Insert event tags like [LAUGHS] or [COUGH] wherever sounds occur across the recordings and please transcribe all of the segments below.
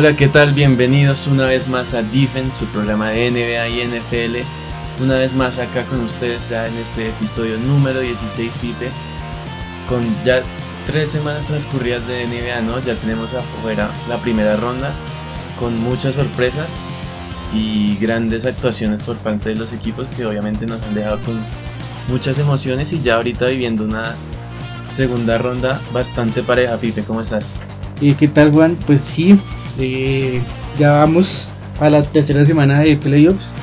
Hola, ¿qué tal? Bienvenidos una vez más a Defense, su programa de NBA y NFL. Una vez más acá con ustedes ya en este episodio número 16, Pipe. Con ya tres semanas transcurridas de NBA, ¿no? Ya tenemos afuera la primera ronda con muchas sorpresas y grandes actuaciones por parte de los equipos que obviamente nos han dejado con muchas emociones y ya ahorita viviendo una segunda ronda bastante pareja. Pipe, ¿cómo estás? ¿Y qué tal, Juan? Pues sí, eh, ya vamos a la tercera semana de playoffs.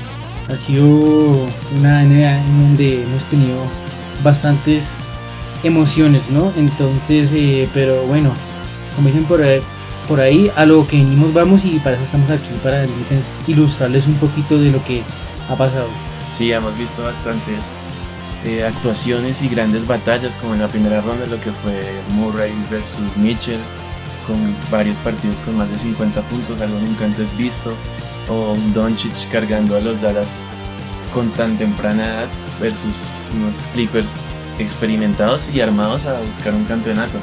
Ha sido una NBA en donde hemos tenido bastantes emociones, ¿no? Entonces, eh, pero bueno, como dicen por ahí, por ahí, a lo que venimos vamos y para eso estamos aquí, para ilustrarles un poquito de lo que ha pasado. Sí, hemos visto bastantes eh, actuaciones y grandes batallas, como en la primera ronda, lo que fue Murray versus Mitchell, con varios partidos con más de 50 puntos, algo nunca antes visto, o un Doncic cargando a los Dallas con tan temprana edad versus unos Clippers experimentados y armados a buscar un campeonato.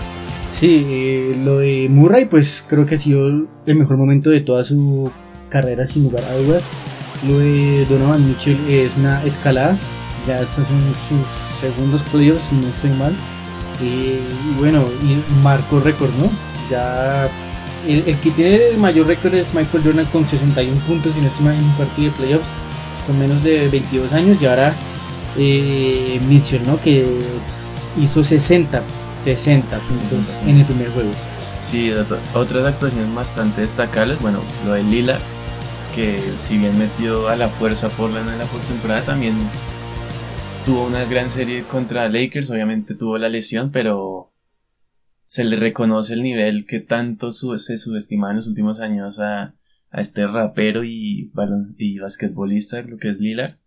Sí, lo de Murray pues creo que ha sido el mejor momento de toda su carrera sin lugar a dudas. Lo de Donovan Mitchell es una escalada, ya estos son sus segundos playoffs, si no estoy mal. Eh, y bueno, y marcó récord, ¿no? Ya el, que tiene el mayor récord es Michael Jordan con 61 puntos y no estoy en un partido de playoffs con menos de 22 años y ahora eh, Mitchell, ¿no? Que hizo 60, 60 puntos en el primer juego. Sí, otras actuaciones bastante destacables, bueno, lo de Lila, que si bien metió a la fuerza por la en la postemporada, también tuvo una gran serie contra Lakers, obviamente tuvo la lesión, pero se le reconoce el nivel que tanto se subestima en los últimos años a, este rapero y, y basquetbolista, lo que es Lillard.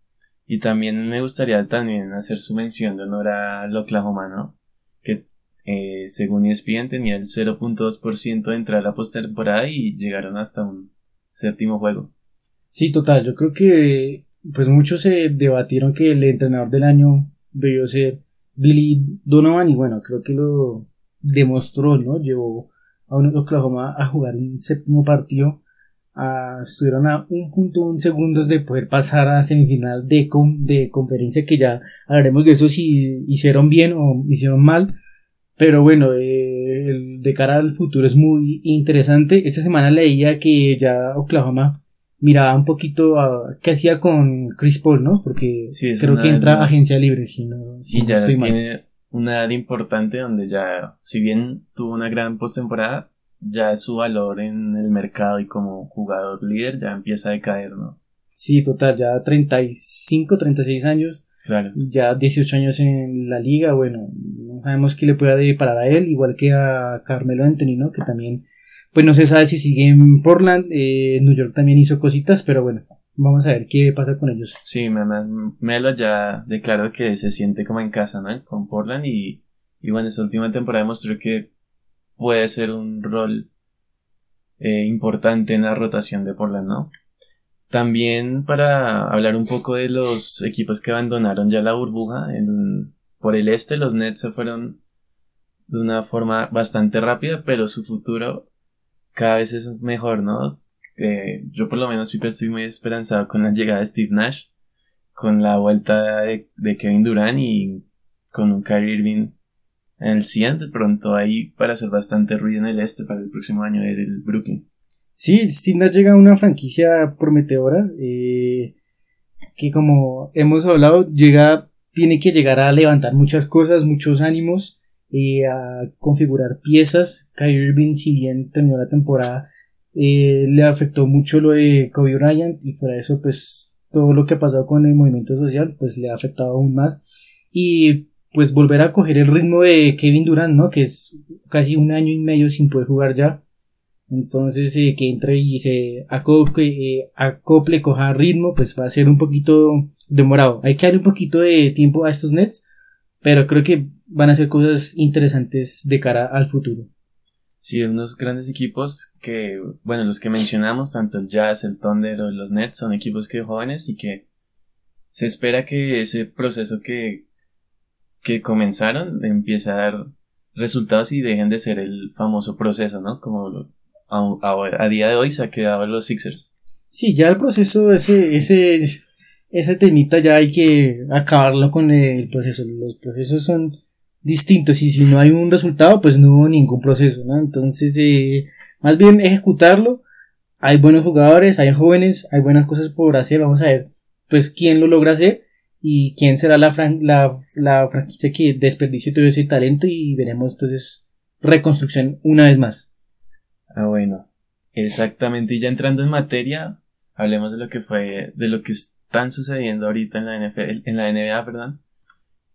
Y también me gustaría también hacer su mención de honor al Oklahoma, ¿no? Que eh, según ESPN tenía el 0.2% de entrar a la postemporada y llegaron hasta un séptimo juego. Sí, total. Yo creo que pues muchos se debatieron que el entrenador del año debió ser Billy Donovan y bueno, creo que lo demostró, ¿no? Llevó a un Oklahoma a jugar un séptimo partido. estuvieron a un punto, un segundos de poder pasar a semifinal de, de conferencia que ya hablaremos de eso si hicieron bien o hicieron mal. Pero bueno, eh, de cara al futuro es muy interesante. Esta semana leía que ya Oklahoma miraba un poquito a qué hacía con Chris Paul, ¿no? Porque creo que entra agencia libre, si no, si ya estoy tiene una edad importante donde ya, si bien tuvo una gran postemporada, ya su valor en el mercado y como jugador líder ya empieza a decaer, ¿no? Sí, total, ya 35, 36 años. Claro. Ya 18 años en la liga, bueno, no sabemos qué le pueda deparar a él, igual que a Carmelo Anthony, ¿no? Que también, pues no se sabe si sigue en Portland, eh, New York también hizo cositas, pero bueno, Vamos a ver qué pasa con ellos. Sí, Melo ya declaró que se siente como en casa, ¿no? Con Portland y, y bueno, esta última temporada demostró que puede ser un rol eh, importante en la rotación de Portland, ¿no? También para hablar un poco de los equipos que abandonaron ya la burbuja, en, por el este los Nets se fueron de una forma bastante rápida, pero su futuro cada vez es mejor, ¿no? Yo por lo menos siempre estoy muy esperanzado con la llegada de Steve Nash, con la vuelta de, Kevin Durant y con un Kyrie Irving en el 100 de pronto ahí para hacer bastante ruido en el este para el próximo año del Brooklyn. Sí, Steve Nash llega a una franquicia prometedora eh, que como hemos hablado llega tiene que llegar a levantar muchas cosas, muchos ánimos, eh, a configurar piezas. Kyrie Irving, si bien terminó la temporada eh, le afectó mucho lo de Kobe Bryant y fuera eso pues todo lo que ha pasado con el movimiento social pues le ha afectado aún más. Y pues volver a coger el ritmo de Kevin Durant no que es casi un año y medio sin poder jugar ya. Entonces eh, que entre y se acople, eh, acople coja ritmo pues va a ser un poquito demorado. Hay que darle un poquito de tiempo a estos Nets pero creo que van a ser cosas interesantes de cara al futuro Sí, unos grandes equipos que, bueno, los que mencionamos, tanto el Jazz, el Thunder o los Nets, son equipos que jóvenes y que se espera que ese proceso que, que comenzaron empiece a dar resultados y dejen de ser el famoso proceso, ¿no? Como a, día de hoy se ha quedado los Sixers. Sí, ya el proceso, ese, ese, ese temita ya hay que acabarlo con el proceso. Los procesos son distintos y si no hay un resultado, pues no hubo ningún proceso, ¿no? Entonces, eh, más bien ejecutarlo. Hay buenos jugadores, hay jóvenes, hay buenas cosas por hacer. Vamos a ver, pues, quién lo logra hacer y quién será la, la, la franquicia que desperdicie todo ese talento y veremos entonces reconstrucción una vez más. Ah, bueno. Exactamente. Y ya entrando en materia, hablemos de lo que fue, de lo que están sucediendo ahorita en la NFL, en la NBA, perdón.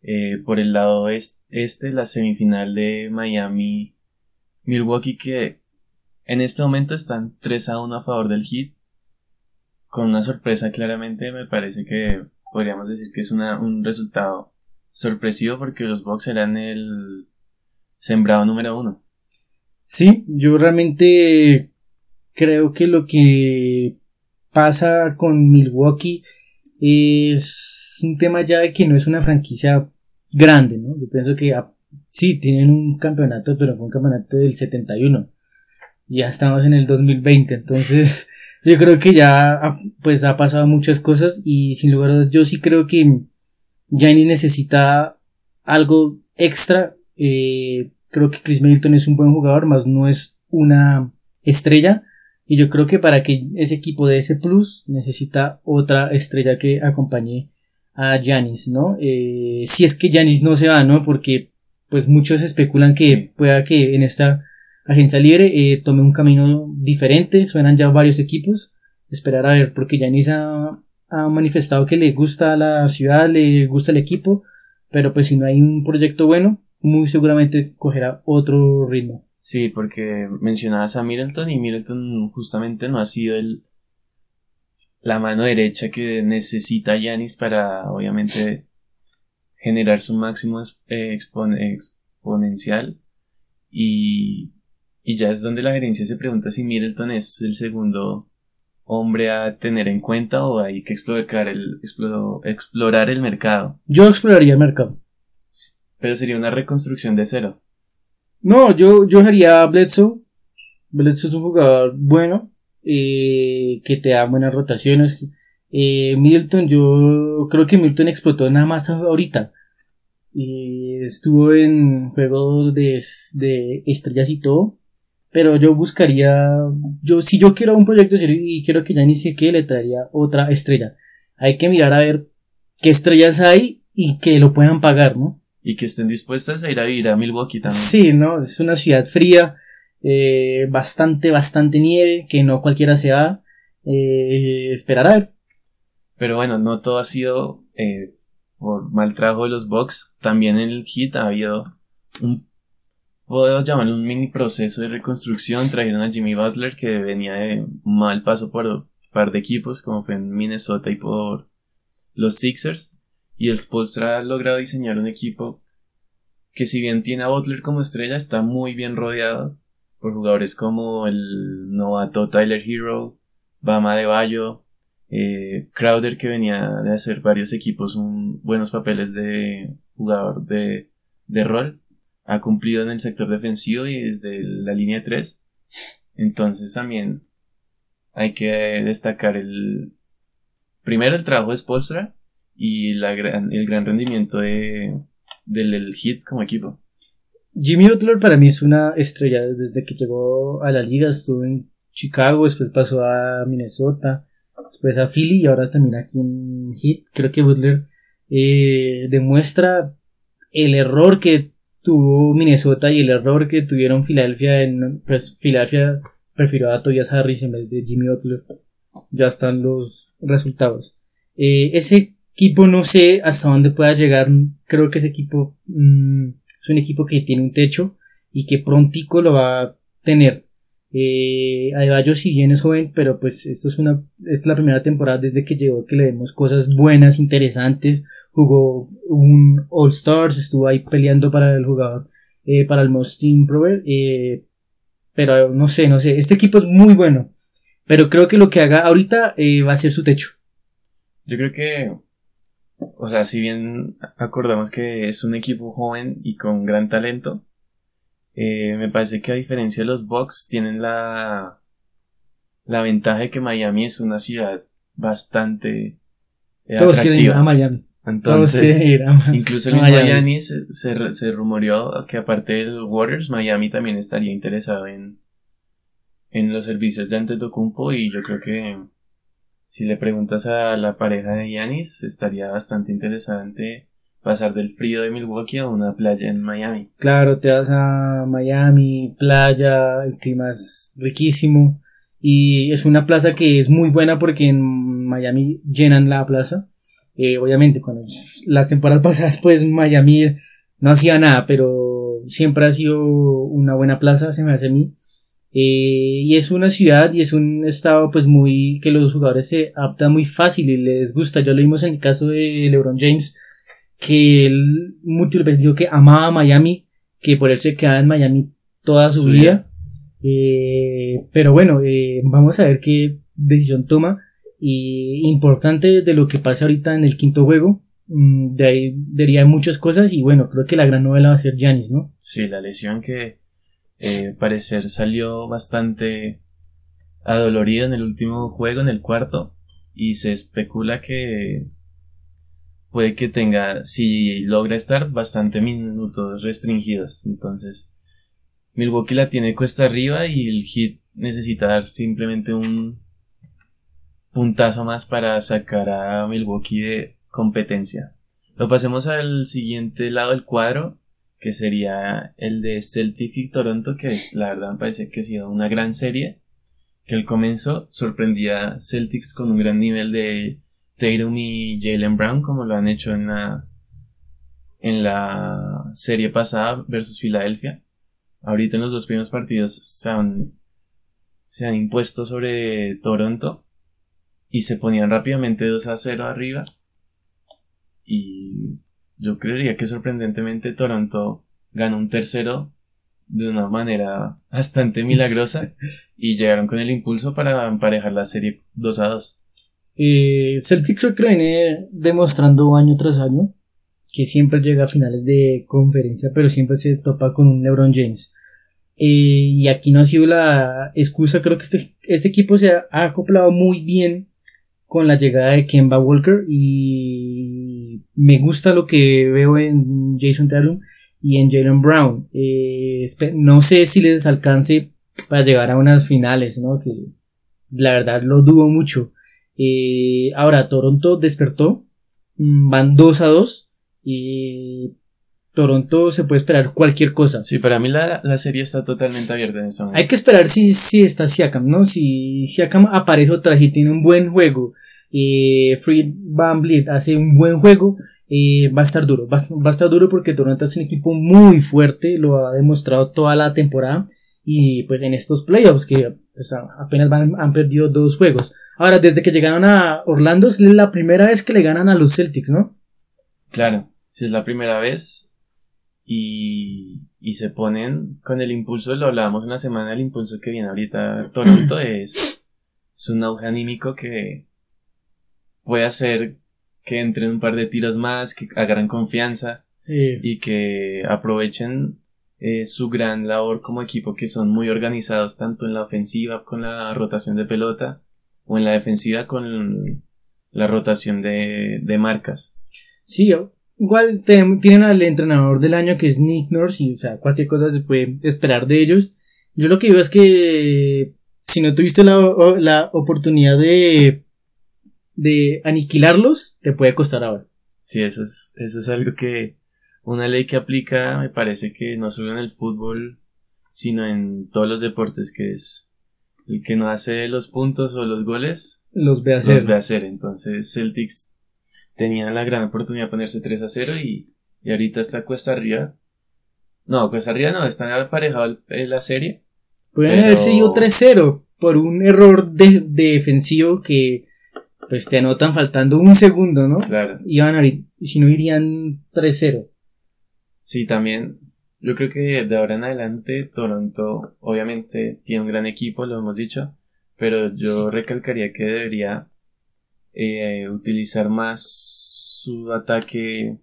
Eh, por el lado este, la semifinal de Miami Milwaukee que en este momento están 3 a 1 a favor del Heat. Con una sorpresa claramente me parece que podríamos decir que es una, un resultado sorpresivo porque los Bucks eran el sembrado número uno. Sí, yo realmente creo que lo que pasa con Milwaukee es un tema ya de que no es una franquicia grande, ¿no? Yo pienso que ah, sí, tienen un campeonato, pero fue un campeonato del 71. Y ya estamos en el 2020, entonces [LAUGHS] yo creo que ya pues ha pasado muchas cosas y sin lugar a dudas yo sí creo que Gianni necesita algo extra eh, creo que Chris Middleton es un buen jugador, más no es una estrella. Y yo creo que para que ese equipo de ese plus necesita otra estrella que acompañe a Janis, ¿no? Eh, si es que Janis no se va, ¿no? Porque pues muchos especulan que pueda que en esta agencia libre eh, tome un camino diferente, suenan ya varios equipos, esperar a ver, porque Janis ha, ha manifestado que le gusta la ciudad, le gusta el equipo, pero pues si no hay un proyecto bueno, muy seguramente cogerá otro ritmo. Sí, porque mencionabas a Middleton y Middleton justamente no ha sido el la mano derecha que necesita Yanis para obviamente generar su máximo eh, exponencial y, y ya es donde la gerencia se pregunta si Middleton es el segundo hombre a tener en cuenta o hay que explorar el, explorar el mercado. Yo exploraría el mercado. Pero sería una reconstrucción de cero. No, yo, yo haría a Bledsoe. Bledsoe es un jugador bueno, eh, que te da buenas rotaciones. Eh, Milton, yo creo que Milton explotó nada más ahorita. estuvo en juegos de, de estrellas y todo. Pero yo buscaría, yo, si yo quiero un proyecto serio y quiero que ya ni sé qué, le traería otra estrella. Hay que mirar a ver qué estrellas hay y que lo puedan pagar, ¿no? y que estén dispuestas a ir a vivir a Milwaukee también. Sí, no, es una ciudad fría, eh, bastante, bastante nieve, que no cualquiera se va. Eh, esperar a ver. Pero bueno, no todo ha sido eh, por mal trabajo de los Bucks. También en el hit ha habido un, puedo llamarlo un mini proceso de reconstrucción. Trajeron a Jimmy Butler que venía de mal paso por un par de equipos, como fue en Minnesota y por los Sixers y el Spolstra ha logrado diseñar un equipo que si bien tiene a Butler como estrella, está muy bien rodeado por jugadores como el novato Tyler Hero, Bama de Bayo, eh, Crowder que venía de hacer varios equipos un, buenos papeles de jugador de, de rol, ha cumplido en el sector defensivo y desde la línea 3. Entonces también hay que destacar el primero el trabajo de Spolstra y la gran, el gran rendimiento de, del Hit como equipo. Jimmy Butler para mí es una estrella desde que llegó a la liga, estuvo en Chicago, después pasó a Minnesota, después a Philly y ahora también aquí en Heat. Creo que Butler eh, demuestra el error que tuvo Minnesota y el error que tuvieron Filadelfia en pues, Filadelfia prefirió a Tobias Harris en vez de Jimmy Butler. Ya están los resultados. Eh, ese equipo no sé hasta dónde pueda llegar. Creo que ese equipo mm, es un equipo que tiene un techo y que prontico lo va a tener. Eh, Adebayo si bien es joven, pero pues esto es una, es la primera temporada desde que llegó que le vemos cosas buenas, interesantes. Jugó un All Stars, estuvo ahí peleando para el jugador, eh, para el Most Improver. Eh, pero no sé, no sé. Este equipo es muy bueno. Pero creo que lo que haga ahorita eh, va a ser su techo. Yo creo que o sea, si bien acordamos que es un equipo joven y con gran talento, Eh, me parece que a diferencia de los Bucks tienen la, la ventaja de que Miami es una ciudad bastante eh, Todos quieren ir a Miami. Entonces, ir a incluso el Miami se, se, se, rumoreó que aparte del Waters, Miami también estaría interesado en, en los servicios de Antetokounmpo y yo creo que si le preguntas a la pareja de Yanis, estaría bastante interesante pasar del frío de Milwaukee a una playa en Miami. Claro, te vas a Miami, playa, el clima es riquísimo y es una plaza que es muy buena porque en Miami llenan la plaza. Eh, obviamente, con las temporadas [LAUGHS] pasadas, pues Miami no hacía nada, pero siempre ha sido una buena plaza, se me hace a mí. Eh, y es una ciudad y es un estado pues muy que los jugadores se adaptan muy fácil y les gusta. Ya lo vimos en el caso de LeBron James, que él múltiples dijo que amaba Miami, que por él se quedaba en Miami toda su vida. Eh, pero bueno, eh, vamos a ver qué decisión toma. Y importante de lo que pasa ahorita en el quinto juego. Mm, de ahí diría muchas cosas y bueno, creo que la gran novela va a ser Janis, ¿no? Sí, la lesión que eh, parecer salió bastante adolorido en el último juego, en el cuarto, y se especula que puede que tenga, si logra estar, bastante minutos restringidos. Entonces, Milwaukee la tiene cuesta arriba y el hit necesita dar simplemente un puntazo más para sacar a Milwaukee de competencia. Lo pasemos al siguiente lado del cuadro, que sería el de Celtic y Toronto, que la verdad me parece que ha sido una gran serie, que el comienzo sorprendía Celtics con un gran nivel de Tatum y Jalen Brown, como lo han hecho en la, en la serie pasada versus Filadelfia. Ahorita en los dos primeros partidos se han, se han impuesto sobre Toronto y se ponían rápidamente 2 a 0 arriba. Y yo creería que sorprendentemente Toronto ganó un tercero de una manera bastante [LAUGHS] milagrosa y llegaron con el impulso para emparejar la serie 2 a 2. Eh, Celtic creo que viene demostrando año tras año que siempre llega a finales de conferencia, pero siempre se topa con un LeBron James. Eh, y aquí no ha sido la excusa, creo que este, este equipo se ha acoplado muy bien con la llegada de Kemba Walker y me gusta lo que veo en Jason Tatum y en Jalen Brown. Eh, no sé si les alcance para llegar a unas finales, ¿no? Que la verdad lo dudo mucho. Eh, ahora, Toronto despertó, mm, van 2 a 2 y Toronto se puede esperar cualquier cosa. Sí, para mí la, la serie está totalmente abierta en momento. Hay que esperar si, si está Siakam, ¿no? Si Siakam aparece otra vez y tiene un buen juego eh, Free Van Vliet hace un buen juego, eh, va a estar duro. Va, a estar duro porque Toronto es un equipo muy fuerte, lo ha demostrado toda la temporada. Y pues en estos playoffs que pues, apenas van, han perdido dos juegos. Ahora, desde que llegaron a Orlando es la primera vez que le ganan a los Celtics, ¿no? Claro, si es la primera vez. Y, y se ponen con el impulso, lo hablábamos una semana, el impulso que viene ahorita Toronto [COUGHS] es, es un auge anímico que, puede hacer que entren un par de tiros más, que agarren confianza y que aprovechen eh, su gran labor como equipo, que son muy organizados tanto en la ofensiva con la rotación de pelota o en la defensiva con la rotación de, de marcas. Sí, igual tienen al entrenador del año que es Nick Nurse y o sea, cualquier cosa se puede esperar de ellos. Yo lo que digo es que si no tuviste la, la oportunidad de de aniquilarlos te puede costar ahora. Sí, eso es, eso es algo que una ley que aplica me parece que no solo en el fútbol, sino en todos los deportes, que es el que no hace los puntos o los goles, los ve hacer. Los ve hacer. Entonces Celtics tenía la gran oportunidad de ponerse 3 a 0 y, y ahorita está cuesta arriba. No, cuesta arriba no, está aparejado la serie. Pueden haber sido 3-0 por un error de, defensivo que pues te anotan faltando un segundo, ¿no? Claro. Iban a ir, si no irían 3-0. Sí, también. Yo creo que de ahora en adelante Toronto obviamente tiene un gran equipo, lo hemos dicho, pero yo recalcaría que debería eh, utilizar más su ataque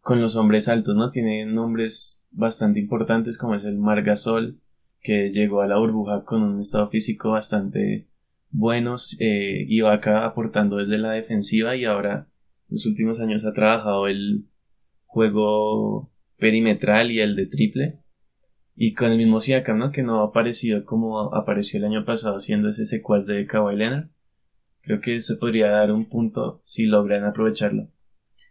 con los hombres altos, ¿no? Tiene nombres bastante importantes como es el Margasol, que llegó a la burbuja con un estado físico bastante bueno, eh, iba acá aportando desde la defensiva y ahora en los últimos años ha trabajado el juego perimetral y el de triple. Y con el mismo Siakam, ¿no? Que no ha aparecido como apareció el año pasado siendo ese secuaz de Kawhi Leonard. Creo que se podría dar un punto si logran aprovecharlo.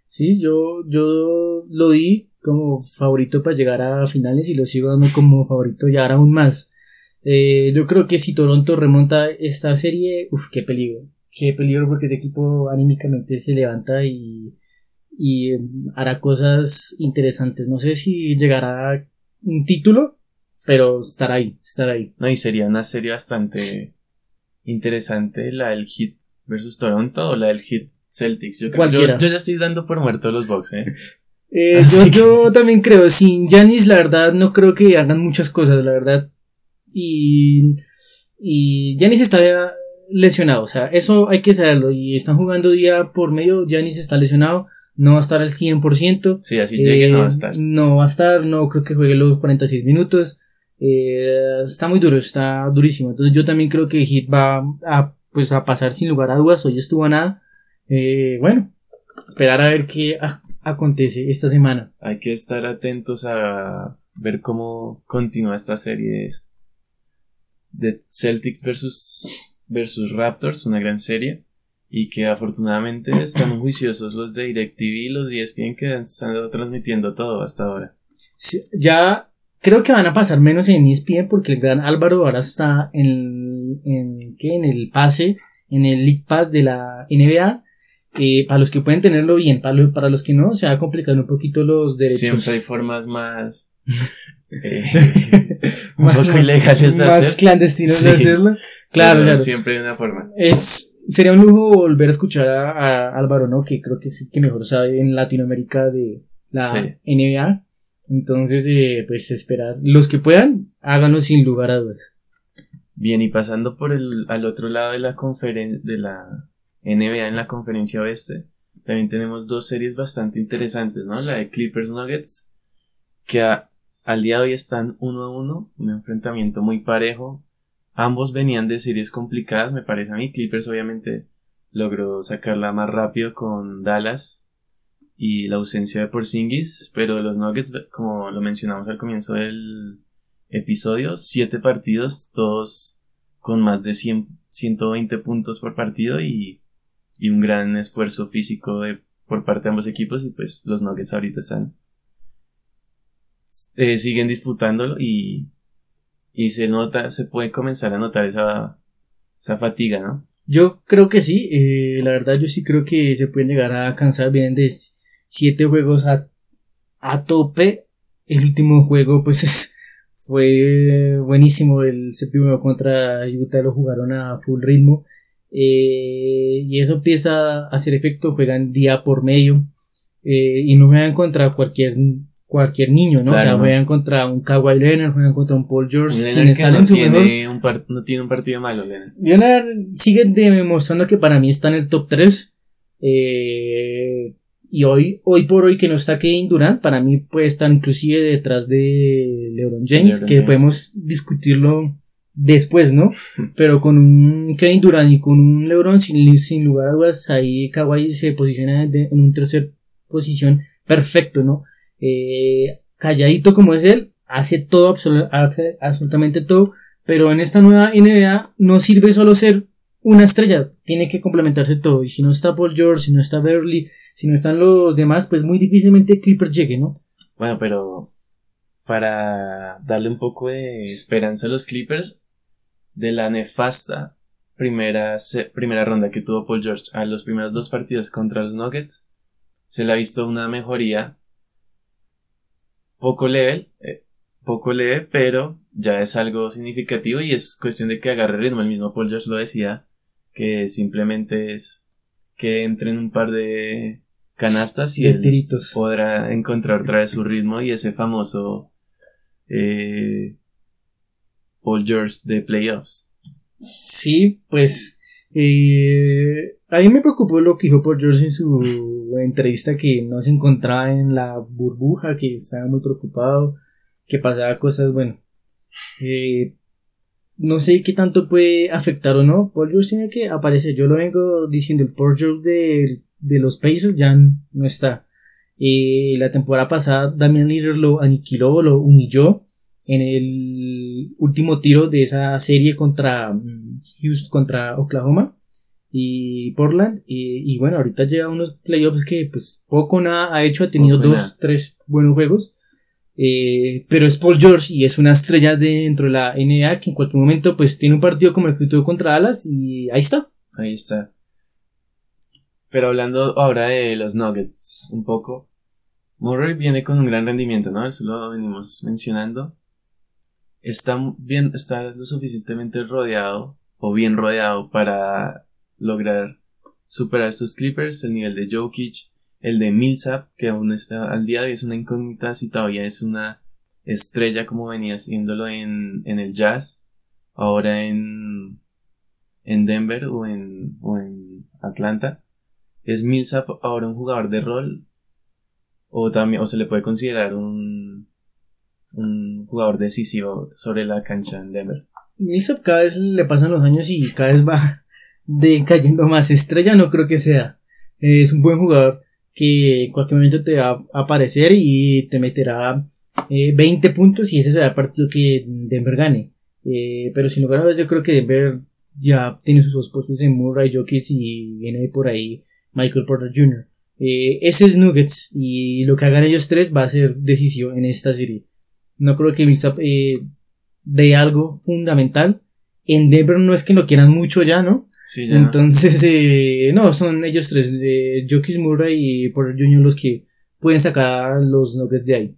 Sí, yo, yo lo di como favorito para llegar a finales y lo sigo dando como favorito llegar aún más. Eh, yo creo que si Toronto remonta esta serie, uff, qué peligro. Qué peligro porque este equipo anímicamente se levanta y, y hará cosas interesantes. No sé si llegará un título, pero estará ahí, estará ahí. No, y sería una serie bastante interesante la del Hit versus Toronto o la del Hit Celtics. Yo, creo, yo, yo, ya estoy dando por muerto los box, ¿eh? eh yo, yo, también creo, sin Janis la verdad no creo que hagan muchas cosas, la verdad. Y, y Janis está lesionado, o sea, eso hay que saberlo. Y están jugando día por medio, Janis está lesionado no va a estar al 100%. Sí, así llegue, no va a estar. Eh, no va a estar, no creo que juegue los 46 minutos. Eh, está muy duro, está durísimo. Entonces yo también creo que Hit va a, pues, a pasar sin lugar a dudas. Hoy estuvo a nada. Eh, bueno, esperar a ver qué acontece esta semana. Hay que estar atentos a ver cómo continúa esta serie de Celtics versus, versus Raptors, una gran serie y que afortunadamente están juiciosos los de DirecTV y los de ESPN que han estado transmitiendo todo hasta ahora. ya creo que van a pasar menos en ESPN porque el gran Álvaro ahora está en, en, ¿qué? en el pase, en el League Pass de la NBA. Eh, para los que pueden tenerlo bien, para, para los que no, se va a complicar un poquito los derechos. Siempre hay formas más, [LAUGHS] eh, un poco ilegales de más clandestinos de hacerlo. Claro, claro. Siempre hay una forma. Es, sería un lujo volver a escuchar a, Álvaro, ¿no? Que creo que es el que mejor sabe en Latinoamérica de la NBA. Entonces, eh, pues esperar. Los que puedan, háganlo sin lugar a dudas. Bien, y pasando por el, al otro lado de la conferencia, de la NBA en la conferencia oeste, también tenemos dos series bastante interesantes, ¿no? La de Clippers Nuggets, que al día de hoy están uno a uno, un enfrentamiento muy parejo, Ambos venían de series complicadas, me parece a mí. Clippers obviamente logró sacarla más rápido con Dallas y la ausencia de Porzingis, pero los Nuggets, como lo mencionamos al comienzo del episodio, siete partidos, todos con más de 100, 120 puntos por partido y, y un gran esfuerzo físico de, por parte de ambos equipos y pues los Nuggets ahorita están eh, siguen disputándolo y y se nota, se puede comenzar a notar esa, esa fatiga, ¿no? Yo creo que sí, eh, la verdad yo sí creo que se pueden llegar a cansar, vienen de siete juegos a, a tope, el último juego pues fue buenísimo, el séptimo contra Utah lo jugaron a full ritmo, eh, y eso empieza a hacer efecto, juegan día por medio, y no juegan contra cualquier cualquier niño, ¿no? o sea, juegan contra un Kawhi Leonard, juegan contra un Paul George, sin estar no en su tiene Un no tiene un partido malo, Leonard. Leonard sigue demostrando que para mí está en el top 3. Eh, y hoy, hoy por hoy que no está Kevin Durant, para mí puede estar inclusive detrás de LeBron James, que podemos discutirlo después, ¿no? [LAUGHS] Pero con un Kevin Durant y con un LeBron, sin, sin lugar a dudas, ahí Kawhi se posiciona en un tercer posición perfecto, ¿no? Eh, calladito como es él, hace todo, absolutamente todo, pero en esta nueva NBA no sirve solo ser una estrella, tiene que complementarse todo, y si no está Paul George, si no está Beverly, si no están los demás, pues muy difícilmente Clipper llegue, ¿no? Bueno, pero para darle un poco de esperanza a los Clippers, de la nefasta primera, primera ronda que tuvo Paul George a los primeros dos partidos contra los Nuggets, se le ha visto una mejoría poco leve, eh, poco leve, pero ya es algo significativo y es cuestión de que agarre ritmo. El mismo Paul Josh lo decía, que simplemente es que entre en un par de canastas y podrá encontrar otra vez su ritmo y ese famoso eh, Paul George de playoffs. Sí, pues eh, A mí me preocupó lo que dijo Paul George en su entrevista que no se encontraba en la burbuja, que estaba muy preocupado, que pasaba cosas, bueno. Eh, no sé qué tanto puede afectar o no. Paul George tiene que aparecer. Yo lo vengo diciendo, el Paul George de, de los Pacers ya no está. Eh, la temporada pasada Damian Lillard lo aniquiló, lo humilló en el último tiro de esa serie contra mm, Houston, contra Oklahoma y Portland. Y, bueno, ahorita lleva unos playoffs que pues poco nada ha hecho, ha tenido dos, tres buenos juegos. Eh, pero es Paul George y es una estrella dentro de la NBA que en cualquier momento pues tiene un partido como el que tuvo contra Dallas y ahí está. Ahí está. Pero hablando ahora de los Nuggets un poco. Murray viene con un gran rendimiento, ¿no? Eso lo venimos mencionando. Está bien, está lo suficientemente rodeado o bien rodeado para lograr superar estos Clippers, el nivel de Jokic, el de Millsap, que aún está al día de hoy es una incógnita si todavía es una estrella como venía haciéndolo en, en el Jazz, ahora en, en Denver o en, o en Atlanta. ¿Es Millsap ahora un jugador de rol? O también, o se le puede considerar un, un jugador decisivo sobre la cancha en Denver. Millsap cada vez le pasan los años y cada vez va de cayendo más estrella no creo que sea. Es un buen jugador que en cualquier momento te va a aparecer y te meterá 20 eh, puntos y ese será el partido que Denver gane. Eh, pero sin lugar a dudas yo creo que Denver ya tiene sus dos puestos en Murray Jokic y viene por ahí Michael Porter Jr. Eh, ese es Nuggets y lo que hagan ellos tres va a ser decisivo en esta serie. No creo que Millsap eh, dé algo fundamental. En Denver no es que lo quieran mucho ya, ¿no? Entonces, eh, no, son ellos tres, eh, Jokic Murray y Porter Jr. los que pueden sacar los Nuggets de ahí.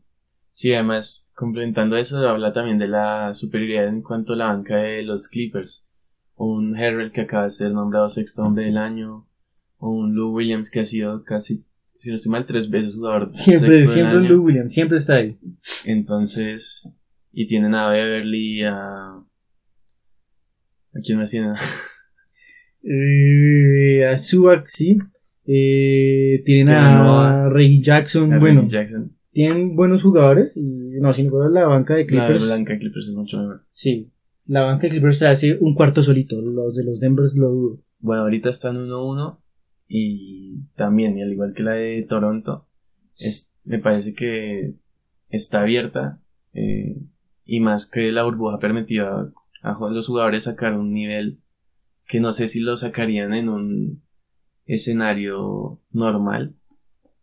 Sí, además, complementando eso, habla también de la superioridad en cuanto a la banca de los Clippers. Un Herrell que acaba de ser nombrado sexto hombre del año. O un Lou Williams que ha sido casi, si no estoy mal, tres veces jugador. [LAUGHS] Siempre, siempre Lou Williams, siempre está ahí. Entonces, y tienen a Beverly, a... ¿A quién más tienen? [LAUGHS] Eh, a Subak, sí. Eh, tienen a, Ray Jackson. bueno, tienen buenos jugadores. Y no, sin duda la banca de Clippers. La banca de Clippers es mucho mejor. Sí. La banca de Clippers se hace un cuarto solito. Los de los Denvers lo dudo. Bueno, ahorita están 1-1. Y también, y al igual que la de Toronto, es, me parece que está abierta. Eh, y más que la burbuja permitió a, a los jugadores sacar un nivel que no sé si lo sacarían en un escenario normal,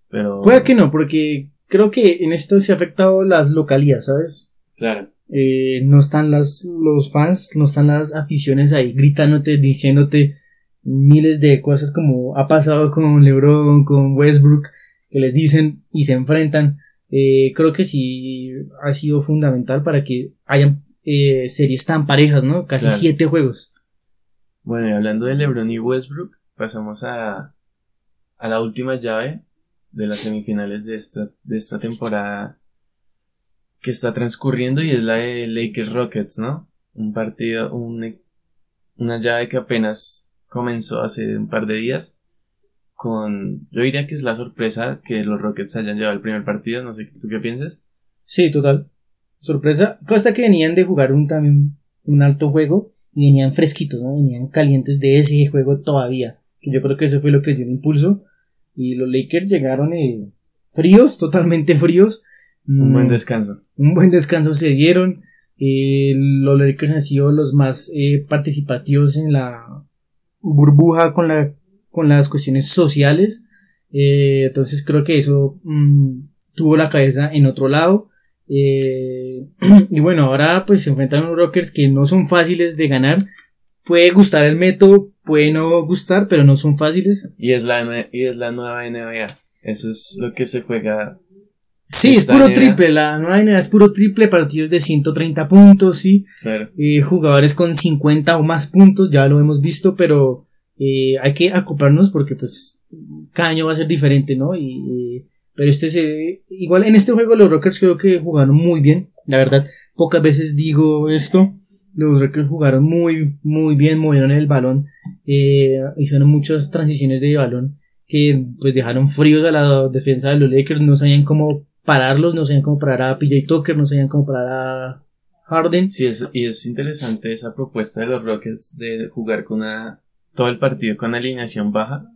pero... Puede que no, porque creo que en esto se ha afectado las localías, ¿sabes? Claro. Eh, no están las, los fans, no están las aficiones ahí gritándote, diciéndote miles de cosas como ha pasado con LeBron, con Westbrook, que les dicen y se enfrentan. Eh, creo que sí ha sido fundamental para que hayan eh, series tan parejas, ¿no? Casi siete juegos. Bueno, y hablando de LeBron y Westbrook, pasamos a, a la última llave de las semifinales de esta, de esta temporada que está transcurriendo y es la de Lakers Rockets, ¿no? Un partido, un, una llave que apenas comenzó hace un par de días con, yo diría que es la sorpresa que los Rockets hayan llevado el primer partido, no sé, ¿tú qué piensas? Sí, total. Sorpresa, cosa que venían de jugar un también un alto juego venían fresquitos, ¿no? Venían calientes de ese juego todavía. Yo creo que eso fue lo que dio el impulso. Y los Lakers llegaron eh, fríos, totalmente fríos. Un buen mm, descanso. Un buen descanso se dieron. Eh, los Lakers han sido los más eh, participativos en la burbuja con, la, con las cuestiones sociales. entonces creo que eso mm, tuvo la cabeza en otro lado. Eh, [CLEARS THROAT] y bueno, ahora pues se enfrentan unos Rockers que no son fáciles de ganar. Puede gustar el método, puede no gustar, pero no son fáciles. Y es la, y es la nueva NBA. Eso es lo que se juega. Sí, es puro triple. La nueva NBA es puro triple, partidos de 130 puntos, sí. Eh, jugadores con 50 o más puntos, ya lo hemos visto, pero eh, hay que acoplarnos porque pues cada año va a ser diferente, ¿no? Y pero este se, igual en este juego los Rockers creo que jugaron muy bien. La verdad, pocas veces digo esto. Los Rockers jugaron muy, muy bien, movieron el balón eh, hicieron muchas transiciones de balón que pues dejaron fríos a la defensa de los Lakers, no sabían cómo pararlos, no sabían cómo parar a PJ Tucker, no sabían cómo parar a Harden. Sí, es, y es interesante esa propuesta de los Rockets de jugar con una, todo el partido con alineación baja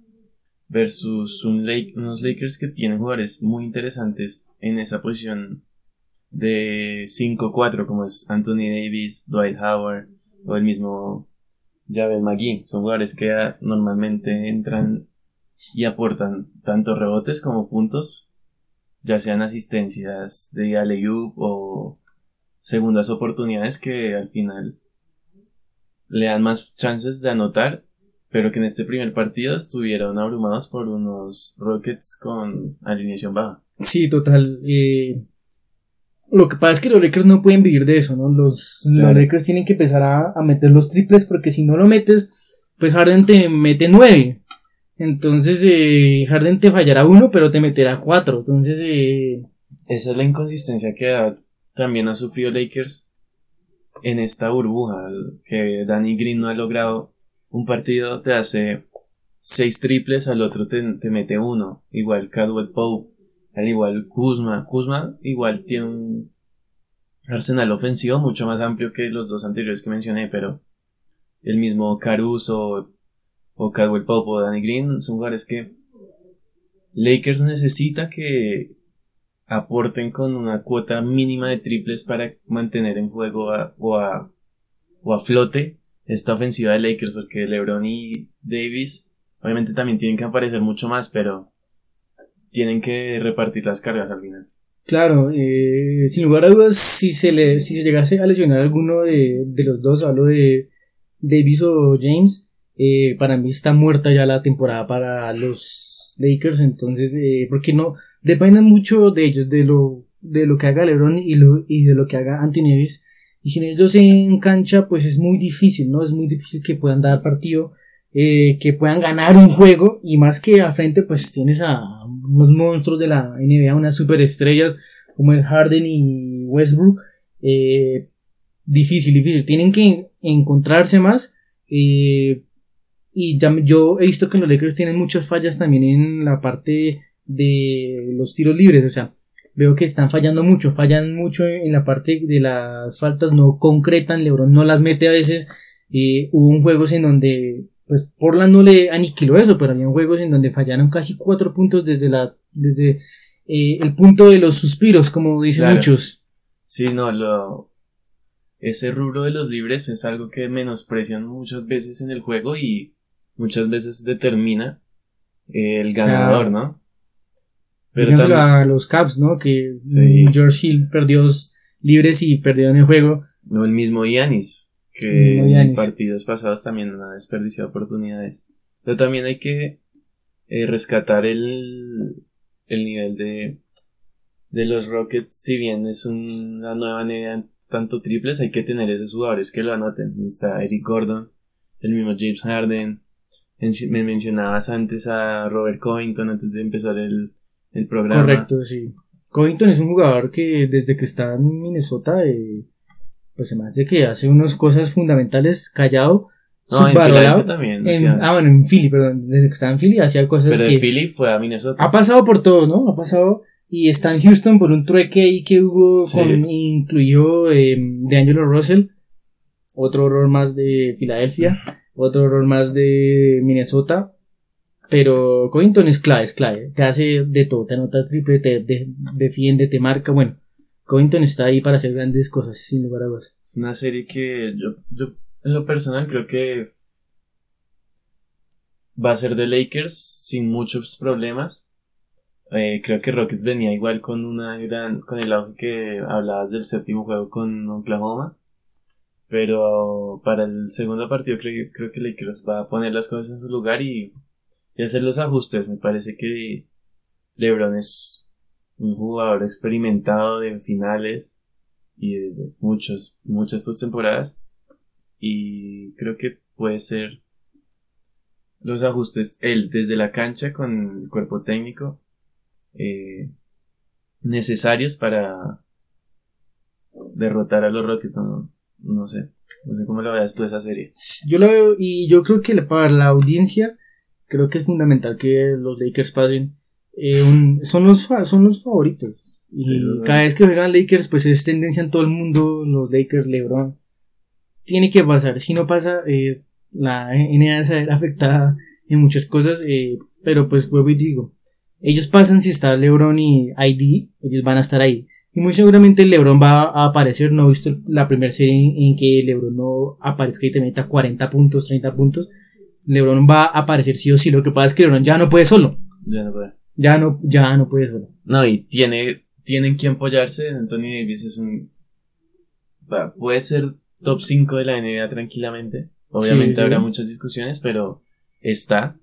versus unos Lakers que tienen jugadores muy interesantes en esa posición de 5-4 como es Anthony Davis, Dwight Howard o el mismo Javel McGee. Son jugadores que normalmente entran y aportan tanto rebotes como puntos, ya sean asistencias de alley o segundas oportunidades que al final le dan más chances de anotar, pero que en este primer partido estuvieron abrumados por unos Rockets con alineación baja. Sí, total. Eh, lo que pasa es que los Lakers no pueden vivir de eso, ¿no? Los, los Lakers tienen que empezar a, a, meter los triples porque si no lo metes, pues Harden te mete nueve. Entonces eh, Harden te fallará uno, pero te meterá cuatro. Entonces... Eh, Esa es la inconsistencia que también ha sufrido Lakers en esta burbuja. Que Danny Green no ha logrado un partido, te hace seis triples, al otro te, te mete uno. Igual Cadwell Pope al igual Kuzma. Kuzma igual tiene un arsenal ofensivo mucho más amplio que los dos anteriores que mencioné, pero el mismo Caruso o Cadwell Pope o Danny Green son jugadores que Lakers necesita que aporten con una cuota mínima de triples para mantener en juego o, a, o a flote esta ofensiva de Lakers, porque LeBron y Davis obviamente también tienen que aparecer mucho más, pero tienen que repartir las cargas al final. Claro, eh, sin lugar a dudas, si se, le, si se llegase a lesionar alguno de, de los dos, hablo de Davis o James, eh, para mí está muerta ya la temporada para los Lakers, entonces, eh, porque no, dependen mucho de ellos, de lo, de lo que haga LeBron y, lo, y de lo que haga Anthony Davis, y sin ellos en cancha, pues es muy difícil, ¿no? Es muy difícil que puedan dar partido, eh, que puedan ganar un juego, y más que a frente, pues tienes a unos monstruos de la NBA, unas superestrellas como el Harden y Westbrook. Eh, difícil, difícil. Tienen que encontrarse más. Eh, y ya, yo he visto que los Lakers tienen muchas fallas también en la parte de los tiros libres. O sea, veo que están fallando mucho. Fallan mucho en la parte de las faltas. No concretan. Lebron no las mete a veces. Eh, hubo un juego en donde pues Portland no le aniquiló eso, pero había juegos en donde fallaron casi cuatro puntos desde la, desde eh, el punto de los suspiros, como dicen muchos. Sí, no, lo, ese rubro de los libres es algo que menosprecian muchas veces en el juego y muchas veces determina el ganador, ¿no? Pero también... a los Caps, ¿no? Que George Hill perdió libres y perdió en el juego. No, el mismo Yanis que en partidos pasados también ha desperdiciado oportunidades. Pero también hay que eh, rescatar el, el nivel de, de los Rockets. Si bien es una nueva NBA tanto triples, hay que tener esos jugadores que lo anoten. Está Eric Gordon, el mismo James Harden. me mencionabas antes a Robert Covington antes de empezar el, el programa. Correcto, sí. Covington es un jugador que desde que está en Minnesota eh, pues me hace que hace unas cosas fundamentales callado. No, en también. ah, bueno, en Philly, perdón. Desde que estaba en Philly hacía cosas Pero en Philly fue a Minnesota. Ha pasado por todo, ¿no? Ha pasado. Y está en Houston por un trueque ahí que hubo con, incluyó eh, de Angelo Russell. Otro horror más de Filadelfia. Otro horror más de Minnesota. Pero Covington es clave, es clave. Te hace de todo. Te anota triple, te defiende, te marca. Bueno, Covington está ahí para hacer grandes cosas, sin lugar. Es una serie que yo, yo, en lo personal, creo que va a ser de Lakers sin muchos problemas. Eh, creo que Rockets venía igual con una gran, con el auge que hablabas del séptimo juego con Oklahoma. Pero para el segundo partido creo, creo que Lakers va a poner las cosas en su lugar y, y hacer los ajustes. Me parece que LeBron es un jugador experimentado de finales y de muchos, muchas postemporadas. Y creo que puede ser los ajustes él desde la cancha con el cuerpo técnico eh, necesarios para derrotar a los Rockets. no sé. No sé cómo lo veas tú esa serie. Yo la veo y yo creo que para la audiencia creo que es fundamental que los Lakers pasen. Eh, son, los, son los favoritos. Y cada vez que juegan Lakers, pues es tendencia en todo el mundo, los Lakers, LeBron. Tiene que pasar. Si no pasa, eh, la NBA se verá afectada en muchas cosas. Eh, pero pues vuelvo y digo, ellos pasan si está LeBron y ID, ellos van a estar ahí. Y muy seguramente LeBron va a aparecer. No he visto la primera serie en, que LeBron no aparezca y te meta 40 puntos, 30 puntos. LeBron va a aparecer sí o sí. Lo que pasa es que LeBron ya no puede solo. Ya no puede. Ya no, ya no puede solo. No, y tiene, tienen que apoyarse. Anthony Davis es un. Puede ser top 5 de la NBA tranquilamente. Obviamente habrá muchas discusiones, pero está.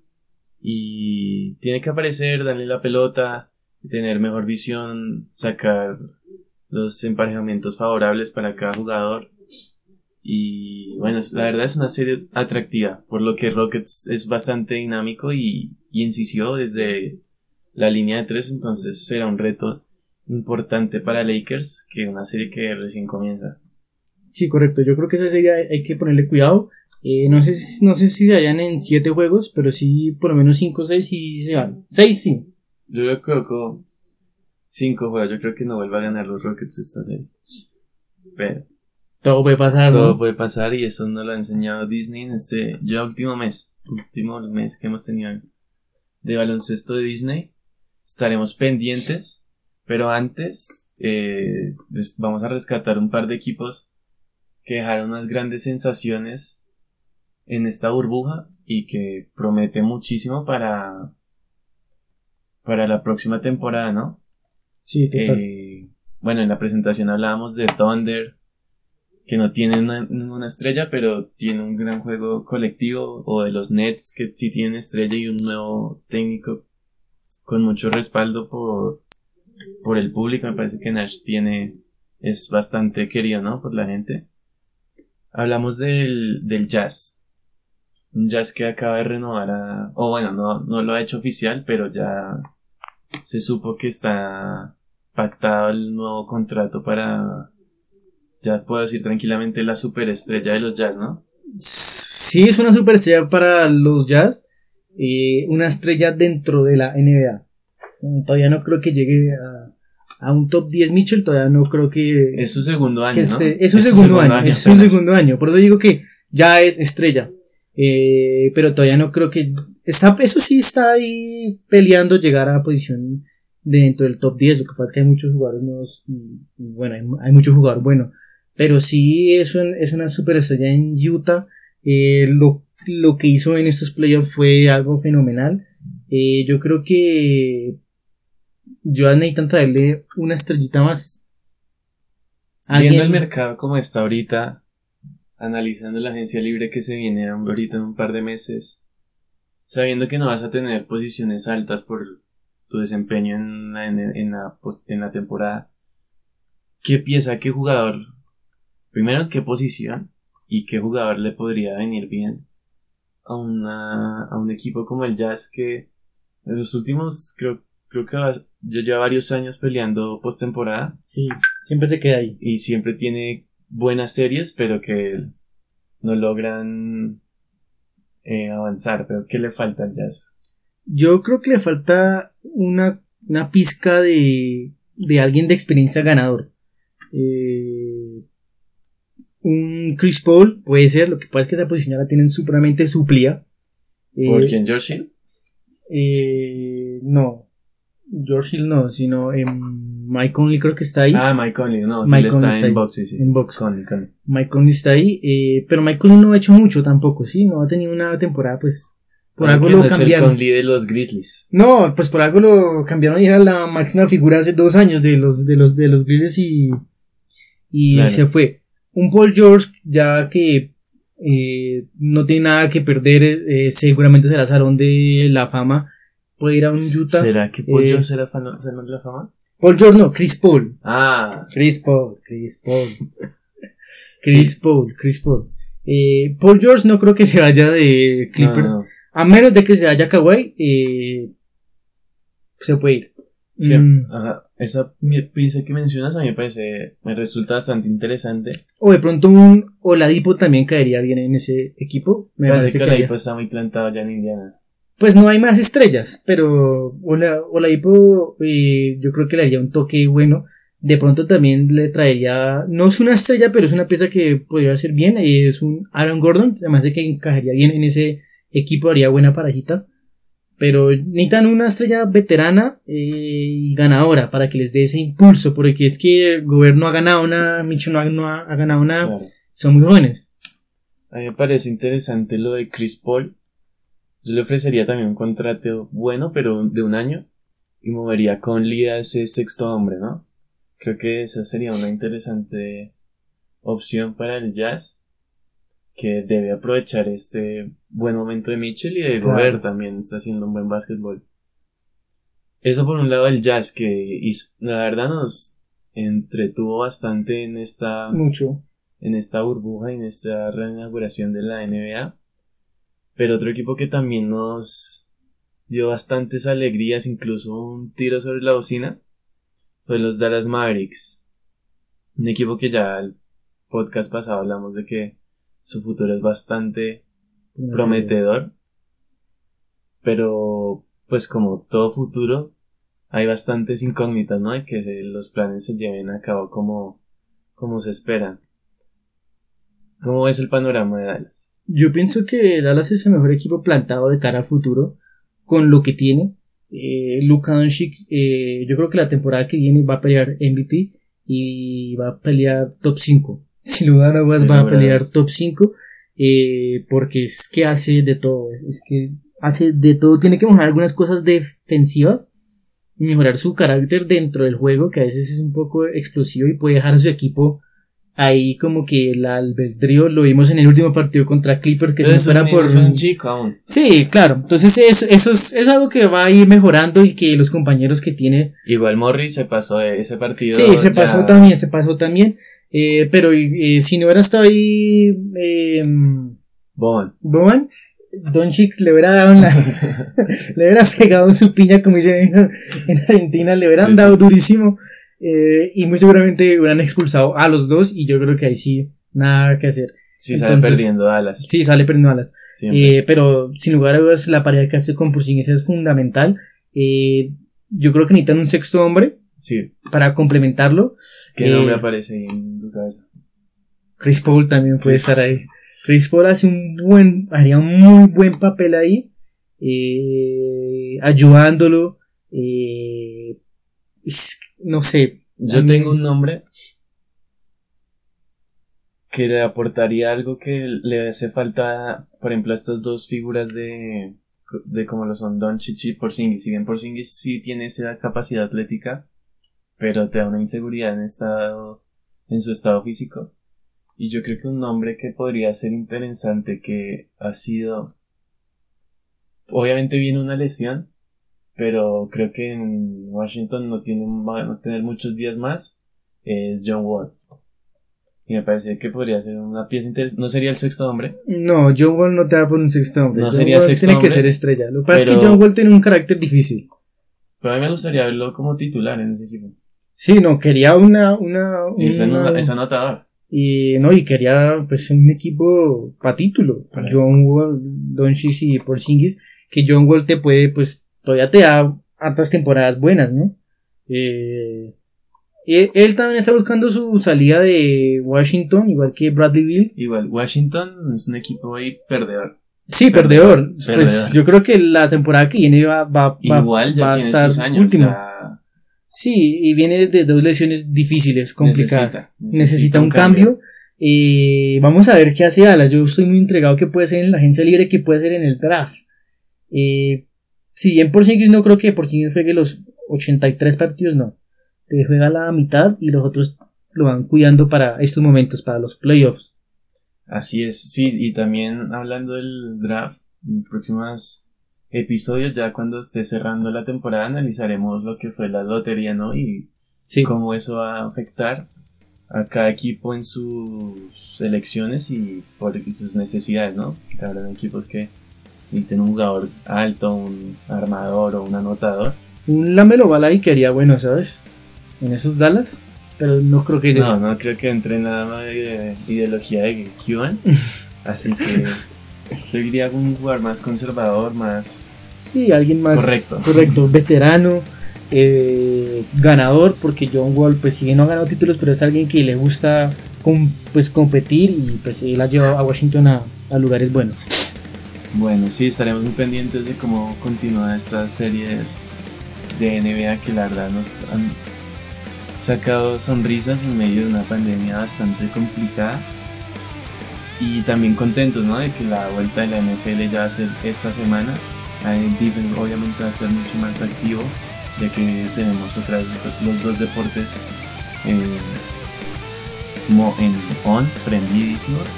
Y tiene que aparecer, darle la pelota, tener mejor visión, sacar los emparejamientos favorables para cada jugador. Y bueno, la verdad es una serie atractiva, por lo que Rockets es bastante dinámico y, y incisivo desde la línea de tres, entonces será un reto importante para Lakers que una serie que recién comienza. Sí, correcto. Yo creo que esa serie hay que ponerle cuidado. Eh, no, sé, no sé si se hallan en siete juegos, pero sí por lo menos cinco o seis y se van. Seis sí. Yo creo que cinco juegos. Yo creo que no vuelva a ganar los Rockets esta serie. Pero. Todo puede pasar. Todo puede pasar y eso nos lo ha enseñado Disney en este ya último mes. Último mes que hemos tenido de baloncesto de Disney. Estaremos pendientes. Pero antes, eh, vamos a rescatar un par de equipos que dejaron unas grandes sensaciones en esta burbuja y que promete muchísimo para para la próxima temporada, ¿no? Sí, total. Eh, bueno, en la presentación hablábamos de Thunder, que no tiene una, estrella, pero tiene un gran juego colectivo, o de los Nets, que sí tienen estrella y un nuevo técnico con mucho respaldo por, por el público. Me parece que Nash tiene, es bastante querido, ¿no? Por la gente. Hablamos del, del jazz. Un jazz que acaba de renovar a, o bueno, no, no lo ha hecho oficial, pero ya se supo que está pactado el nuevo contrato para, ya puedo decir tranquilamente, la superestrella de los jazz, ¿no? Sí, es una superestrella para los jazz, eh, una estrella dentro de la NBA. Todavía no creo que llegue a, un top 10 Mitchell, todavía no creo que... Es su segundo año. ¿no? es su segundo, año, es su segundo año, por eso digo que ya es estrella. Eh, pero todavía no creo que está, eso sí está ahí peleando llegar a la posición dentro del top 10. Lo que pasa es que hay muchos jugadores nuevos y, bueno, hay, hay muchos jugadores buenos. Pero sí es, es una super estrella en Utah. Eh, lo, lo, que hizo en estos playoffs fue algo fenomenal. Eh, yo creo que yo necesitan traerle una estrellita más. Viendo el mercado como está ahorita, analizando la agencia libre que se viene ahorita en un par de meses, sabiendo que no vas a tener posiciones altas por tu desempeño en la, en, la, en la temporada, ¿qué piensa, qué jugador, primero qué posición y qué jugador le podría venir bien a, una, a un equipo como el Jazz que en los últimos, creo, creo que yo llevo varios años peleando postemporada. Sí, siempre se queda ahí. Y siempre tiene buenas series, pero que no logran eh, avanzar, pero ¿qué le falta al jazz? Yo creo que le falta una, una pizca de, de alguien de experiencia ganador. Eh, un Chris Paul puede ser, lo que pasa es que esa posición la tienen supremamente suplida. ¿Por eh, quién? ¿George Hill? Eh, no, George Hill no, sino Mike Conley creo que está ahí. Ah, Mike Conley, no, Mike está, en box, sí, sí. En box. Conley, Mike Conley está ahí, eh, pero Mike Conley no ha hecho mucho tampoco, sí, no ha tenido una temporada, pues, por algo lo cambiaron. Es el de los Grizzlies. No, pues por algo lo cambiaron y era la máxima figura hace dos años de los, de los, de los Grizzlies y, y se fue. Un Paul George, ya que eh, no tiene nada que perder, eh, seguramente será salón de la fama puede ir a un Utah. ¿Será que Paul eh, George será Salón de la Fama? Paul George no, Chris Paul. Ah. Chris Paul, Chris Paul. [LAUGHS] Chris Paul, Chris Paul. Eh, Paul George no creo que se vaya de Clippers. A menos de que se vaya Kawhi, eh, se puede ir. Mm. esa pieza que mencionas a mí me parece, me resulta bastante interesante. O de pronto un Oladipo también caería bien en ese equipo. Me parece que Oladipo está muy plantado ya en Indiana. Pues no hay más estrellas, pero Oladipo eh, yo creo que le haría un toque bueno. De pronto también le traería, no es una estrella, pero es una pieza que podría ser bien. Es un Aaron Gordon, además de que encajaría bien en ese equipo, haría buena parajita. Pero necesitan una estrella veterana eh, y ganadora para que les dé ese impulso, porque es que el gobierno ha ganado una, Micho no ha, ganado nada, son muy jóvenes. A mí me parece interesante lo de Chris Paul. Yo le ofrecería también un contrato bueno, pero de un año, y movería con Lee a ese sexto hombre, ¿no? Creo que esa sería una interesante opción para el Jazz que debe aprovechar este buen momento de Mitchell y de Gobert también está haciendo un buen básquetbol. Eso por un lado el jazz que la verdad nos entretuvo bastante en esta mucho en esta burbuja y en esta reinauguración de la NBA. Pero otro equipo que también nos dio bastantes alegrías, incluso un tiro sobre la bocina, fue los Dallas Mavericks. Un equipo que ya el podcast pasado hablamos de que su futuro es bastante prometedor. Pero, pues como todo futuro, hay bastantes incógnitas, ¿no? Hay que los planes se lleven a cabo como, como se esperan. ¿Cómo ves el panorama de Dallas? Yo pienso que Dallas es el mejor equipo plantado de cara al futuro, con lo que tiene. Eh, Luka Doncic, eh, yo creo que la temporada que viene va a pelear MVP y va a pelear top 5 [LAUGHS] sin lugar a dudas va a pelear top 5 eh, porque es que hace de todo, es que hace de todo, tiene que mejorar algunas cosas defensivas, mejorar su carácter dentro del juego, que a veces es un poco explosivo y puede dejar a su equipo ahí como que el albedrío lo vimos en el último partido contra Clipper que se fuera por un chico aún. Sí, claro. Entonces eso, eso es, es, algo que va a ir mejorando y que los compañeros que tiene. Igual Morris se pasó ese partido. Sí, se pasó también, se pasó también. Eh, pero eh, si no hubiera estado ahí eh, Boban, Boban Don Chicks le hubiera dado una, [LAUGHS] le hubiera pegado su piña como dicen en, Argentina, le hubieran dado durísimo eh, y muy seguramente hubieran expulsado a los dos y yo creo que ahí sí nada que hacer. Sí sale perdiendo alas. Sí sale perdiendo alas. Eh, pero sin lugar a dudas la pareja que hace con Porzingis es fundamental. Eh, yo creo que necesitan un sexto hombre Sí. Para complementarlo. ¿Qué nombre aparece en tu cabeza? Chris Paul también puede estar ahí. Chris Paul hace un buen, haría un muy buen papel ahí, eh, ayudándolo, eh, no sé. Yo tengo un nombre que le aportaría algo que le hace falta, por ejemplo, a estas dos figuras de, de como lo son Don Chichi y Porzingis. Si bien Porzingis sí tiene esa capacidad atlética, pero te da una inseguridad en estado, en su estado físico. Y yo creo que un nombre que podría ser interesante que ha sido, obviamente viene una lesión, pero creo que en Washington no tiene, va a tener muchos días más, es John Wall. Y me parece que podría ser una pieza interesante. ¿No sería el sexto hombre? No, John Wall no te da por un sexto hombre. No John sería Wall sexto tiene hombre. que ser estrella. Lo que pasa es que John Wall tiene un carácter difícil. Pero a mí me gustaría verlo como titular en ese equipo. Sí, no, quería una, una, una- es anotador. y no, y quería pues un equipo para título. Para- John Wall, Doncic y Porzingis, que John Wall te puede, pues, todavía te da hartas temporadas buenas, ¿no? Eh, él, él también está buscando su salida de Washington, igual que Bradley Bill. Igual, Washington es un equipo ahí perdedor. Sí, perdedor. Perdedor. Pues yo creo que la temporada que viene va, va, va- Igual ya va a estar sus años. último. o sea, Sí, y viene de dos lesiones difíciles, complicadas. Necesita, Necesita, necesita un un cambio. cambio. Eh, vamos a ver qué hace Dallas. Yo estoy muy entregado que puede ser en la agencia libre, que puede ser en el draft. Eh, si bien Porzingis no creo que Porzingis juegue los 83 partidos, no. Te juega la mitad y los otros lo van cuidando para estos momentos, para los playoffs. Así es, sí, y también hablando del draft, en próximos episodios, ya cuando esté cerrando la temporada, analizaremos lo que fue la lotería, ¿no? Y Sí. cómo eso va a afectar a cada equipo en sus elecciones y por sus necesidades, ¿no? Habrán equipos que necesiten un jugador alto, un armador o un anotador. Un Lamelo Ball ahí quedaría bueno, ¿sabes? en esos Dallas, pero no creo que No, no creo que entre nada más de ideología de Cuban. [LAUGHS] Así que yo diría un jugador más conservador, más. Sí, alguien más Correcto. correcto veterano, eh, ganador, porque John Wall, pues si bien no ha ganado títulos, pero es alguien que le gusta com- pues competir y pues él ha llevado a Washington a, a lugares buenos. Bueno, sí, estaremos muy pendientes de cómo continúa estas series de NBA que la verdad nos han sacado sonrisas en medio de una pandemia bastante complicada. Y también contentos, ¿no? De que la vuelta de la NFL ya va a ser esta semana. Defense obviamente va a ser mucho más activo, ya que tenemos otra vez los dos deportes eh, en on, prendidísimos.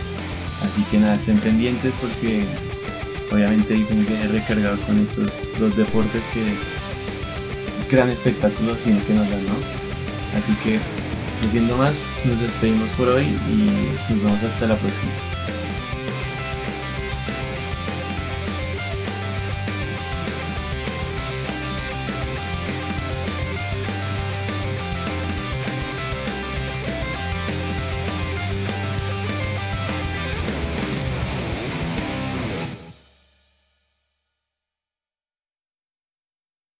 Así que nada, estén pendientes porque obviamente Ethan viene recargado con estos dos deportes que gran espectáculo siempre nos dan, ¿no? Así que, no siendo más, nos despedimos por hoy y nos vemos hasta la próxima.